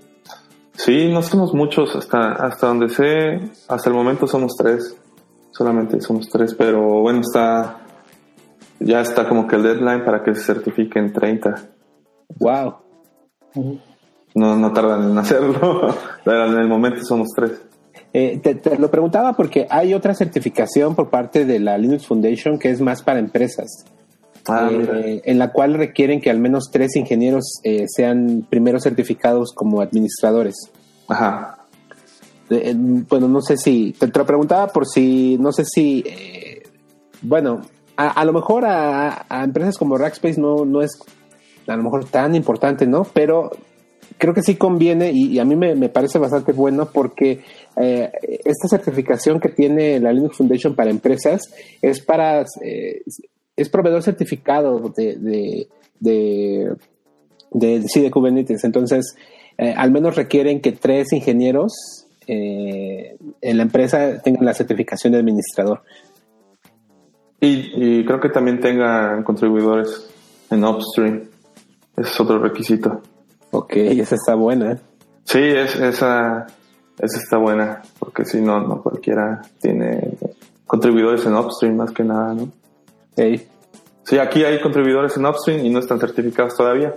Sí, no somos muchos, hasta, hasta donde sé, hasta el momento somos tres solamente somos tres, pero bueno, está ya está como que el deadline para que se certifiquen 30.
Wow.
No, no tardan en hacerlo, [laughs] en el momento somos tres.
Eh, te, lo preguntaba porque hay otra certificación por parte de la Linux Foundation que es más para empresas, ah, eh, en la cual requieren que al menos tres ingenieros eh, sean primero certificados como administradores.
Ajá
bueno, no sé si, te, lo preguntaba por si, no sé si, eh, bueno, a, lo mejor a, empresas como Rackspace no, no es a lo mejor tan importante, ¿no? Pero creo que sí conviene y, a mí me, parece bastante bueno porque eh, esta certificación que tiene la Linux Foundation para empresas es para, eh, es proveedor certificado de, de, de, de, de Kubernetes. Entonces, al menos requieren que tres ingenieros eh, en la empresa tengan la certificación de administrador.
Y, creo que también tengan contribuidores en Upstream. Ese es otro requisito.
Ok, esa está buena.
Sí, es, esa, esa está buena, porque si no, no cualquiera tiene contribuidores en Upstream más que nada, ¿no?
Sí.
Sí, aquí hay contribuidores en Upstream y no están certificados todavía.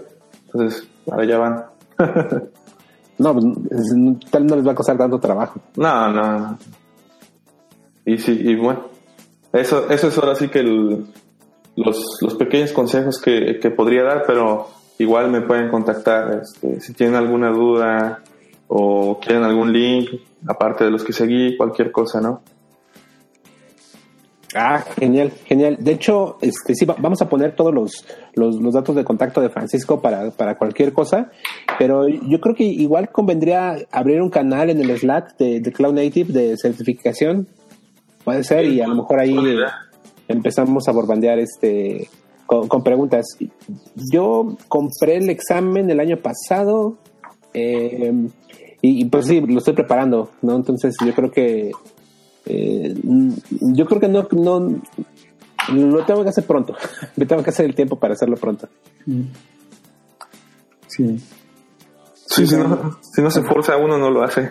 Entonces, allá van. [laughs]
no, pues tal no les va a costar tanto trabajo.
No, no. Y sí, y bueno, eso, eso es ahora sí que los, los pequeños consejos que, que, podría dar, pero igual me pueden contactar este, si tienen alguna duda o quieren algún link, aparte de los que seguí, cualquier cosa, ¿no?
Ah, genial, genial. De hecho, este, sí, vamos a poner todos los, los, datos de contacto de Francisco para, para, cualquier cosa, pero yo creo que igual convendría abrir un canal en el Slack de, Cloud Native de certificación, puede ser, y a lo mejor ahí empezamos a borbandear este con, preguntas. Yo compré el examen el año pasado eh, y, y, pues sí, lo estoy preparando, ¿no? Entonces yo creo que eh, yo creo que no, no lo tengo que hacer pronto. [laughs] Me tengo que hacer el tiempo para hacerlo pronto.
Sí.
Sí, si, no, si no se forza uno no lo hace.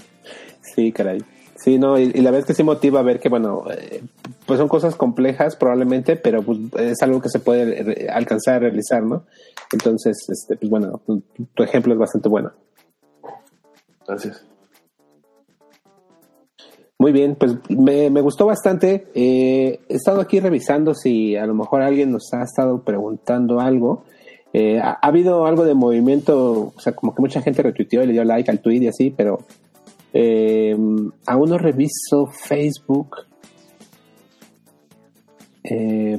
[laughs]
sí, caray. Sí, no, y, la verdad es que sí motiva a ver que, bueno, eh, pues son cosas complejas probablemente, pero pues es algo que se puede alcanzar a realizar, ¿no? Entonces, este, pues bueno, tu ejemplo es bastante bueno.
Gracias.
Muy bien, pues me, gustó bastante. Eh, he estado aquí revisando si a lo mejor alguien nos ha estado preguntando algo. Eh, ha, habido algo de movimiento, o sea, como que mucha gente retuiteó y le dio like al tweet y así, pero eh, aún no reviso Facebook.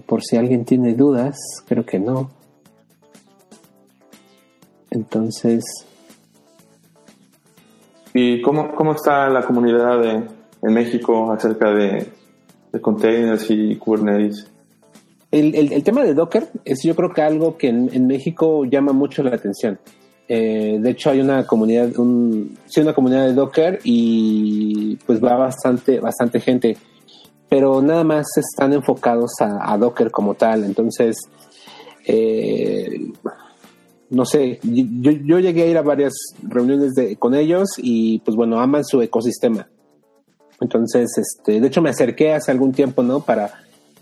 por si alguien tiene dudas, creo que no. Entonces.
¿Y cómo, cómo está la comunidad de, en México acerca de, containers y Kubernetes?
El, el, tema de Docker es yo creo que algo que en, México llama mucho la atención. Eh, de hecho hay una comunidad, un, sí, una comunidad de Docker y pues va bastante, bastante gente, pero nada más están enfocados a, Docker como tal. Entonces, eh, no sé, yo, yo, llegué a ir a varias reuniones de, con ellos y pues bueno, aman su ecosistema. Entonces, este, de hecho me acerqué hace algún tiempo, ¿no? Para,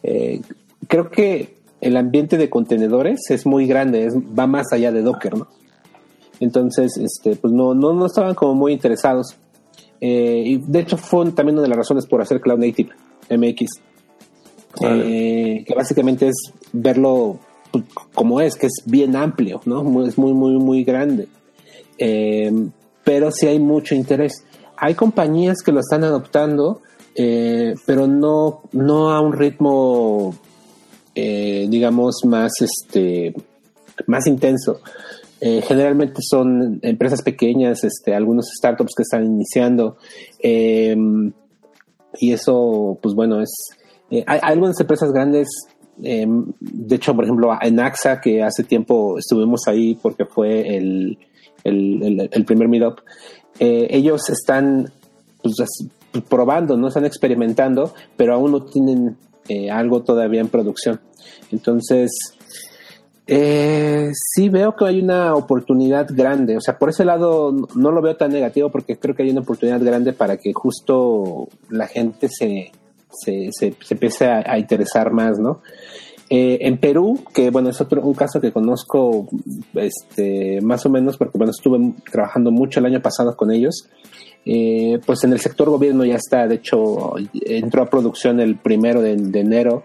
eh, creo que el ambiente de contenedores es muy grande, es, va más allá de Docker, ¿no? Entonces, este, pues no, no, no estaban como muy interesados. Eh, y de hecho fue también una de las razones por hacer Cloud Native MX. Eh, que básicamente es verlo pues, como es, que es bien amplio, ¿no? Es muy, muy, muy grande. pero sí hay mucho interés hay compañías que lo están adoptando, eh, pero no, no a un ritmo, eh, digamos, más, este, más intenso. Eh, generalmente son empresas pequeñas, este, algunos startups que están iniciando. Em, y eso, pues bueno, es. hay, algunas empresas grandes em, de hecho, por ejemplo, en AXA, que hace tiempo estuvimos ahí porque fue el, el, el primer meetup, eh, ellos están pues, probando, no están experimentando, pero aún no tienen eh, algo todavía en producción. Entonces, eh, sí veo que hay una oportunidad grande. O sea, por ese lado no lo veo tan negativo porque creo que hay una oportunidad grande para que justo la gente se, se, se, empiece a, interesar más, ¿no? Eh, en Perú, que bueno, es otro un caso que conozco este, más o menos porque bueno, estuve trabajando mucho el año pasado con ellos. Eh, pues en el sector gobierno ya está, de hecho, entró a producción el primero de, enero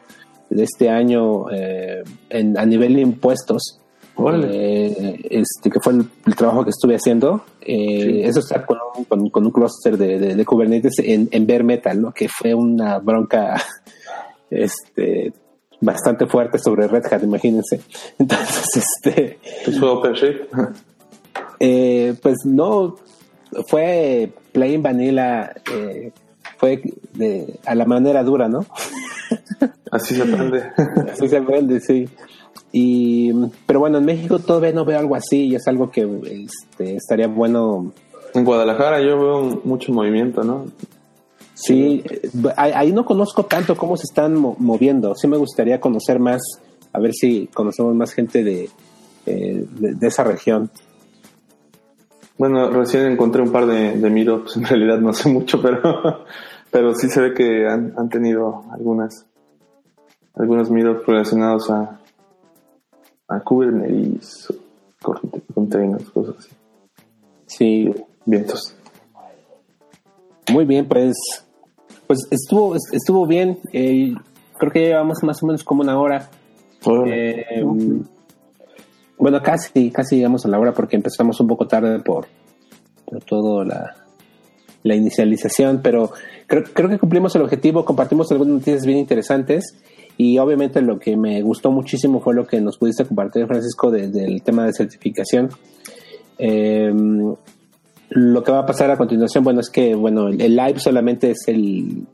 de este año eh, en, a nivel de impuestos. este que fue el, trabajo que estuve haciendo eso está con un, con, un clúster de, de, Kubernetes en, en Bare Metal ¿no? que fue una bronca [laughs] este bastante fuerte sobre Red Hat, imagínense. [laughs] Entonces, este...
fue OpenShift?
Eh, pues no, fue plain vanilla, eh, fue de, a la manera dura, ¿no? [laughs]
Así se aprende.
Así se aprende, sí. Y, pero bueno, en México todavía no veo algo así y es algo que este, estaría bueno
En Guadalajara yo veo mucho movimiento, ¿no?
Sí, eh, ahí no conozco tanto cómo se están moviendo. Sí me gustaría conocer más, a ver si conocemos más gente de, eh, de, esa región.
Bueno, recién encontré un par de, de meetups, en realidad no sé mucho, pero, [laughs] pero sí se ve que han, han tenido algunas, algunos meetups relacionados a, a Kubernetes, containers, cosas así.
Sí.
Vientos.
Muy bien, pues, pues estuvo, estuvo bien. Eh, creo que llevamos más o menos como una hora. Eh, bueno, casi, casi llegamos a la hora porque empezamos un poco tarde por, por todo la, la inicialización, pero creo, creo que cumplimos el objetivo, compartimos algunas noticias bien interesantes y obviamente lo que me gustó muchísimo fue lo que nos pudiste compartir, Francisco, del tema de certificación. Eh, lo que va a pasar a continuación, bueno, es que bueno, el, live solamente es el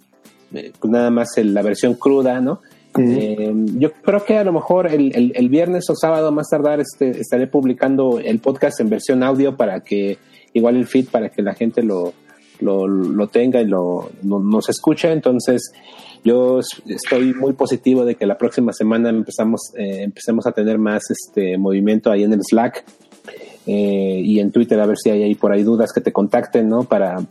eh, pues nada más la versión cruda, ¿no? Eh, yo creo que a lo mejor el, el, viernes o sábado más tardar este, estaré publicando el podcast en versión audio para que igual el feed para que la gente lo, lo, lo tenga y lo, nos escuche. Entonces yo estoy muy positivo de que la próxima semana empezamos eh, empecemos a tener más este movimiento ahí en el Slack eh, y en Twitter a ver si hay ahí por ahí dudas que te contacten, ¿no? Para,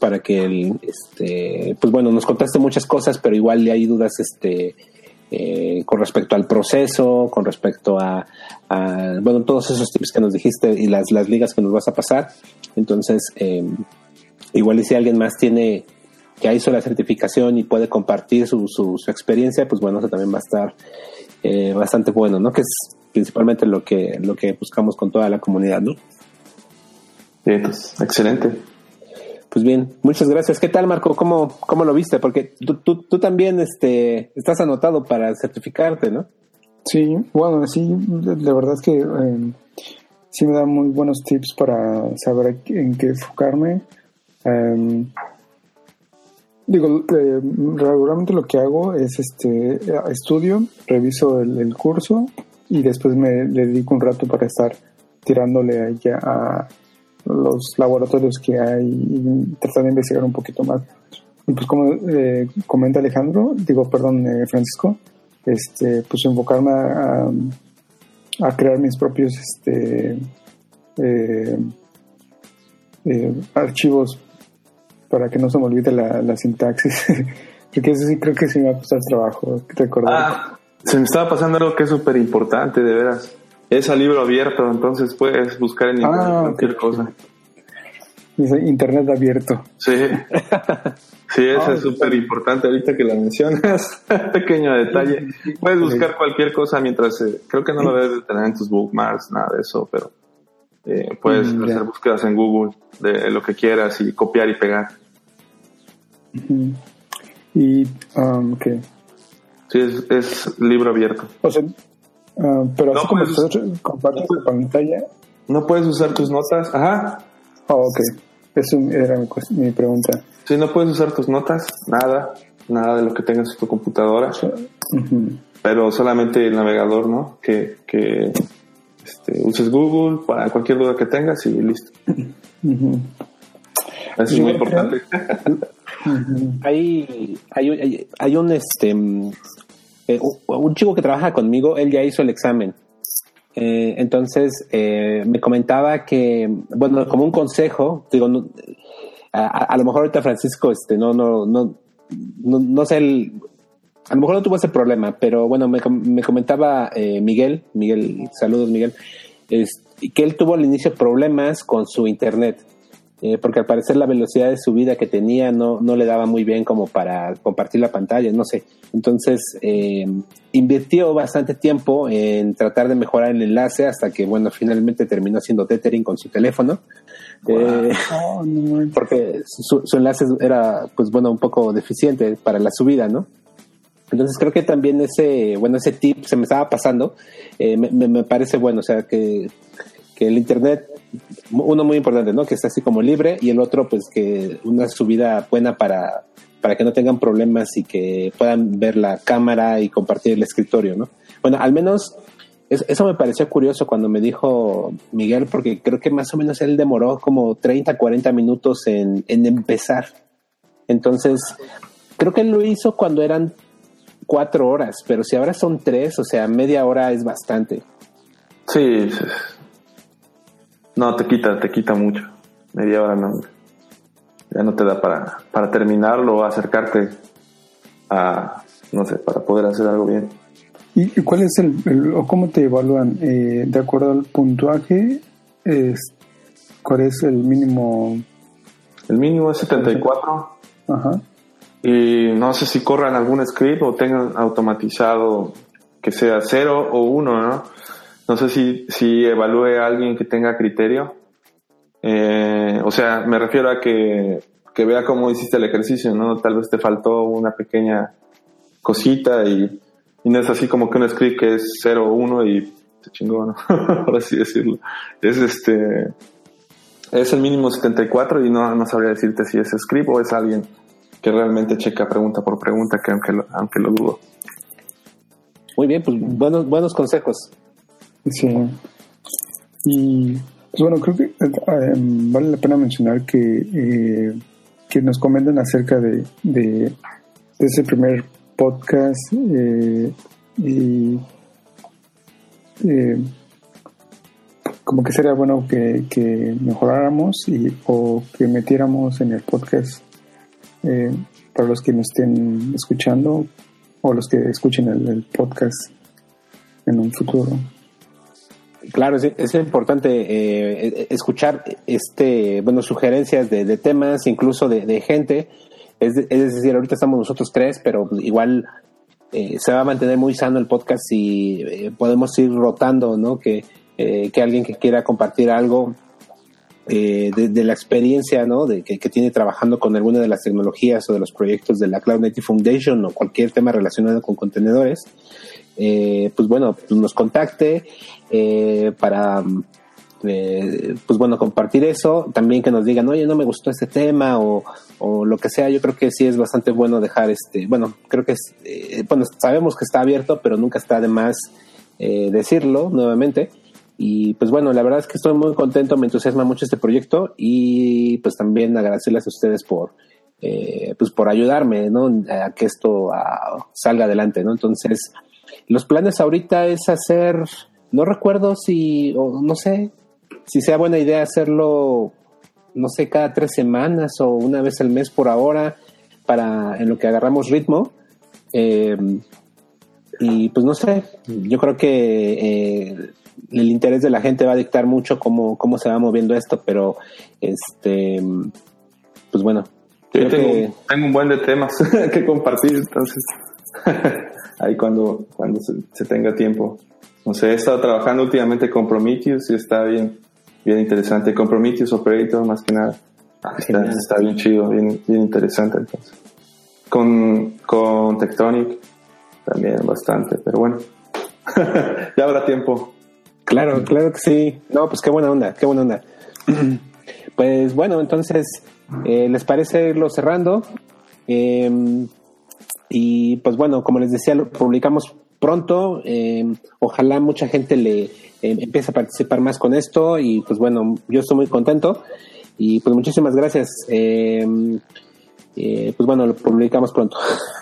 para que, el, este, pues bueno, nos contaste muchas cosas, pero igual hay dudas, este, eh, con respecto al proceso, con respecto a, bueno, todos esos tips que nos dijiste y las, las ligas que nos vas a pasar. Entonces, eh, igual y si alguien más tiene, que hizo la certificación y puede compartir su, su, experiencia, pues bueno, eso también va a estar bastante bueno, ¿no? Que es principalmente lo que, lo que buscamos con toda la comunidad, ¿no?
Bien, pues, excelente.
Pues bien, muchas gracias. ¿Qué tal, Marco? ¿Cómo, cómo lo viste? Porque tú, tú, tú también este, estás anotado para certificarte, ¿no?
Sí, bueno, sí, la verdad es que eh, sí me da muy buenos tips para saber en qué enfocarme. Em, digo, eh, regularmente lo que hago es este estudio, reviso el curso y después me le dedico un rato para estar tirándole ya a los laboratorios que hay y tratar de investigar un poquito más. Y pues como eh, comenta Alejandro, digo, perdón, eh, Francisco, este, pues enfocarme a, crear mis propios este, eh, archivos para que no se me olvide la, la sintaxis, [laughs] porque eso sí creo que sí me va a costar trabajo recordar.
Ah, se me estaba pasando algo que es súper importante, de veras. Es a libro abierto, entonces puedes buscar en internet ah, cualquier cosa.
Dice internet abierto.
Sí. [laughs] Sí, eso es súper importante ahorita que lo mencionas. [laughs] Pequeño detalle. Puedes buscar cualquier cosa mientras... Eh, creo que no lo debes de tener en tus bookmarks, nada de eso, pero eh, puedes mm, hacer búsquedas en Google de lo que quieras y copiar y pegar.
Y, um,
Sí, es, libro abierto.
O sea, ah, pero así como puedes, compartes tu pantalla.
No puedes usar tus notas. Ajá.
Oh, ok. Eso era mi, pregunta.
Sí, no puedes usar tus notas, nada, nada de lo que tengas en tu computadora. Pero solamente el navegador, ¿no? Que, que este, uses Google para cualquier duda que tengas y listo. Eso es muy importante. [laughs]
hay, hay, hay, un este eh, un chico que trabaja conmigo, él ya hizo el examen. Eh, entonces eh, me comentaba que, bueno, como un consejo, digo, a, lo mejor ahorita Francisco, este, no, no, no, no, sé, a lo mejor no tuvo ese problema, pero bueno, me, me comentaba Miguel, Miguel, saludos Miguel, es, que él tuvo al inicio problemas con su internet. Eh, porque al parecer la velocidad de subida que tenía no, no le daba muy bien como para compartir la pantalla, no sé. Entonces, eh, invirtió bastante tiempo en tratar de mejorar el enlace hasta que, bueno, finalmente terminó haciendo tethering con su teléfono. Eh, oh, porque su, enlace era, pues bueno, un poco deficiente para la subida, ¿no? Entonces creo que también ese, bueno, ese tip se me estaba pasando, me, me, parece bueno, o sea, que, que el Internet uno muy importante, ¿no? Que está así como libre y el otro, pues que una subida buena para, para que no tengan problemas y que puedan ver la cámara y compartir el escritorio, ¿no? Bueno, al menos eso me pareció curioso cuando me dijo Miguel, porque creo que más o menos él demoró como 30, 40 minutos en, en empezar. Entonces, creo que él lo hizo cuando eran cuatro horas, pero si ahora son tres, o sea, media hora es bastante.
Sí, no, te quita, te quita mucho. Media hora no, ya no te da para, para terminarlo o acercarte a, no sé, para poder hacer algo bien.
¿Y cuál es el, o cómo te evalúan? Eh, ¿De acuerdo al puntuaje? Es, ¿Cuál es el mínimo?
El mínimo es 74. Ajá. Y no sé si corran algún script o tengan automatizado que sea 0 o 1, ¿no? No sé si, si evalúe a alguien que tenga criterio. Eh, o sea, me refiero a que, que vea cómo hiciste el ejercicio, ¿no? Tal vez te faltó una pequeña cosita y no es así como que un script que es 0 o 1 y se chingó, ¿no? [laughs] Por así decirlo. Es este. Es el mínimo 74 y no, no sabría decirte si es script o es alguien que realmente checa pregunta por pregunta, que aunque lo, aunque lo dudo.
Muy bien, pues buenos, buenos consejos.
Sí. Y pues bueno, creo que eh, vale la pena mencionar que, eh, que nos comentan acerca de, de, de ese primer podcast eh, y eh, como que sería bueno que, mejoráramos y, o que metiéramos en el podcast eh, para los que nos estén escuchando o los que escuchen el, podcast en un futuro.
Claro, es, importante escuchar este, bueno, sugerencias de, temas, incluso de gente es, decir, ahorita estamos nosotros tres, pero igual eh, se va a mantener muy sano el podcast y eh, podemos ir rotando, ¿no? Que, eh, que alguien que quiera compartir algo de, la experiencia, ¿no? De, que, tiene trabajando con alguna de las tecnologías o de los proyectos de la Cloud Native Foundation o cualquier tema relacionado con contenedores, pues bueno, nos contacte para eh, pues bueno, compartir eso, también que nos digan, oye, no me gustó este tema o, lo que sea, yo creo que sí es bastante bueno dejar este, bueno, creo que es, eh, bueno, sabemos que está abierto, pero nunca está de más eh, decirlo nuevamente. Y pues bueno, la verdad es que estoy muy contento, me entusiasma mucho este proyecto y pues también agradecerles a ustedes por, pues por ayudarme, ¿no? A que esto salga adelante, ¿no? Entonces, los planes ahorita es hacer, no recuerdo si, o no sé, si sea buena idea hacerlo, no sé, cada tres semanas o una vez al mes por ahora, para en lo que agarramos ritmo. Eh, y pues no sé, yo creo que eh, el interés de la gente va a dictar mucho cómo, cómo se va moviendo esto, pero este, pues bueno.
Yo tengo, tengo, un buen de temas [laughs] que compartir, entonces [laughs] ahí cuando, cuando se, tenga tiempo. No sé, he estado trabajando últimamente con Prometheus y está bien, bien interesante. Con Prometheus Operator, más que nada. Ah, está, bien chido, bien, bien interesante. Entonces. Con, con Tectonic también bastante, pero bueno, [laughs] ya habrá tiempo.
Claro, claro que sí. No, pues qué buena onda, qué buena onda. [clears throat] pues bueno, entonces, eh, ¿les parece irlo cerrando? Em, y pues bueno, como les decía, lo publicamos pronto. Em, ojalá mucha gente le em, empiece a participar más con esto y pues bueno, yo estoy muy contento y pues muchísimas gracias. Em, eh, pues bueno, lo publicamos pronto.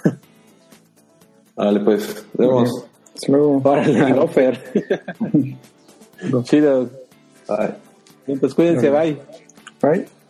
[laughs]
Vale, pues, vemos.
Luego. [laughs]
Chido. Bye. pues cuídense, bye.
Bye.